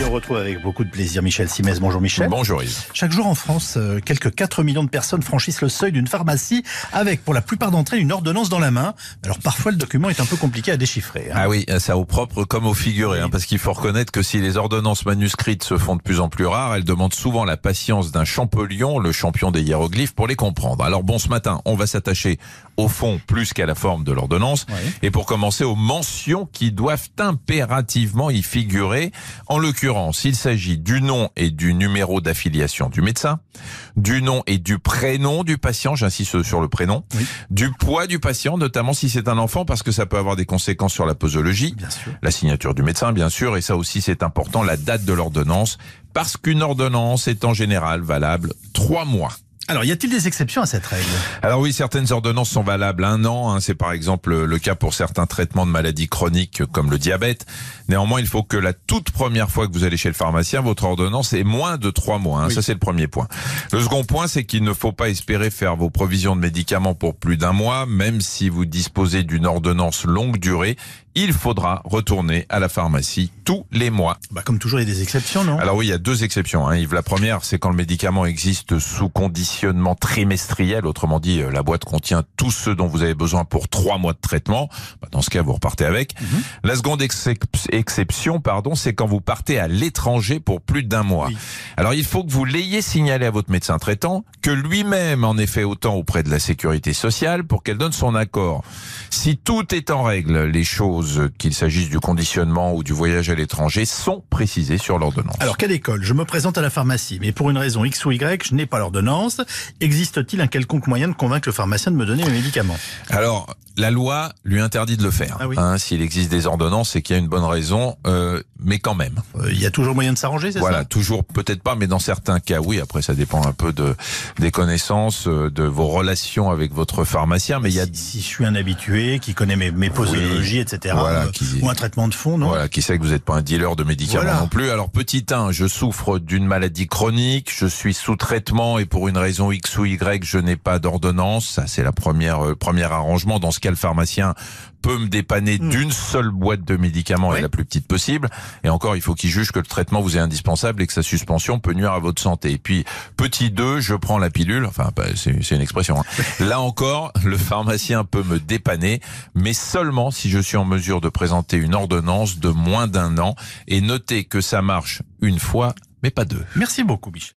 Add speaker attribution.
Speaker 1: Et on retrouve avec beaucoup de plaisir Michel Simès. Bonjour Michel.
Speaker 2: Bonjour Yves.
Speaker 1: Chaque jour en France, euh, quelques 4 millions de personnes franchissent le seuil d'une pharmacie avec, pour la plupart d'entre elles, une ordonnance dans la main. Alors parfois, le document est un peu compliqué à déchiffrer. hein.
Speaker 2: Ah oui, ça au propre comme au figuré, hein, parce qu'il faut reconnaître que si les ordonnances manuscrites se font de plus en plus rares, elles demandent souvent la patience d'un Champollion, le champion des hiéroglyphes, pour les comprendre. Alors bon, ce matin, on va s'attacher au fond plus qu'à la forme de l'ordonnance, et pour commencer aux mentions qui doivent impérativement y figurer. En l'occurrence, il s'agit du nom et du numéro d'affiliation du médecin, du nom et du prénom du patient, j'insiste sur le prénom,
Speaker 1: Oui.
Speaker 2: du poids du patient, notamment si c'est un enfant, parce que ça peut avoir des conséquences sur la posologie,
Speaker 1: Bien sûr.
Speaker 2: la signature du médecin, bien sûr, et ça aussi c'est important, la date de l'ordonnance, parce qu'une ordonnance est en général valable trois mois.
Speaker 1: Alors, y a-t-il des exceptions à cette règle?
Speaker 2: Alors oui, certaines ordonnances sont valables un an. hein. c'est par exemple le cas pour certains traitements de maladies chroniques comme le diabète. Néanmoins, il faut que la toute première fois que vous allez chez le pharmacien, votre ordonnance est moins de trois mois. hein.
Speaker 1: Oui.
Speaker 2: Ça, c'est le premier point. Le second point, c'est qu'il ne faut pas espérer faire vos provisions de médicaments pour plus d'un mois, même si vous disposez d'une ordonnance longue durée. Il faudra retourner à la pharmacie tous les mois.
Speaker 1: bah, Comme toujours, il y a des exceptions, non?
Speaker 2: Alors oui, il y a deux exceptions. Hein, Yves. La première, c'est quand le médicament existe sous conditionnement trimestriel, autrement dit, euh, la boîte contient tout ce dont vous avez besoin pour trois mois de traitement. Bah, dans ce cas, vous repartez avec.
Speaker 1: Mhm.
Speaker 2: La seconde excep- exception, pardon, c'est quand vous partez à l'étranger pour plus d'un mois.
Speaker 1: Oui.
Speaker 2: Alors il faut que vous l'ayez signalé à votre médecin traitant, que lui-même en ait fait autant auprès de la sécurité sociale pour qu'elle donne son accord. Si tout est en règle, les choses, qu'il s'agisse du conditionnement ou du voyage à l'étranger, sont précisées sur l'ordonnance.
Speaker 1: Alors, quelle école? Je me présente à la pharmacie, mais pour une raison X ou Y, je n'ai pas l'ordonnance. Existe-t-il un quelconque moyen de convaincre le pharmacien de me donner mes médicaments?
Speaker 2: Alors, la loi lui interdit de le faire.
Speaker 1: Ah oui.
Speaker 2: Hein, S'il existe des ordonnances, c'est qu'il y a une bonne raison, euh, mais quand même.
Speaker 1: Euh, Il y a toujours moyen de s'arranger, c'est
Speaker 2: Voilà,
Speaker 1: ça?
Speaker 2: toujours peut-être pas, mais dans certains cas, oui. Après, ça dépend un peu de des connaissances, euh, de vos relations avec votre pharmacien, mais il y a
Speaker 1: si, si je suis un habitué qui connaît mes, mes posologies, etc.
Speaker 2: Voilà,
Speaker 1: euh,
Speaker 2: qui-
Speaker 1: Ou un traitement de fond, non?
Speaker 2: Voilà, qui sait que vous n'êtes pas un dealer de médicaments
Speaker 1: Voilà.
Speaker 2: non plus. Alors petit 1, je souffre d'une maladie chronique, je suis sous traitement et pour une raison X ou Y, je n'ai pas d'ordonnance. Ça c'est la première premier arrangement. Dans ce le pharmacien peut me dépanner
Speaker 1: Hmm.
Speaker 2: d'une seule boîte de médicaments et la plus petite possible. Et encore, il faut qu'il juge que le traitement vous est indispensable et que sa suspension peut nuire à votre santé. Et puis, petit 2, je prends la pilule. Enfin, bah, c'est c'est une expression. hein. Là encore, le pharmacien peut me dépanner, mais seulement si je suis en mesure de présenter une ordonnance de moins d'un an. Et notez que ça marche une fois, mais pas deux.
Speaker 1: Merci beaucoup, Michel.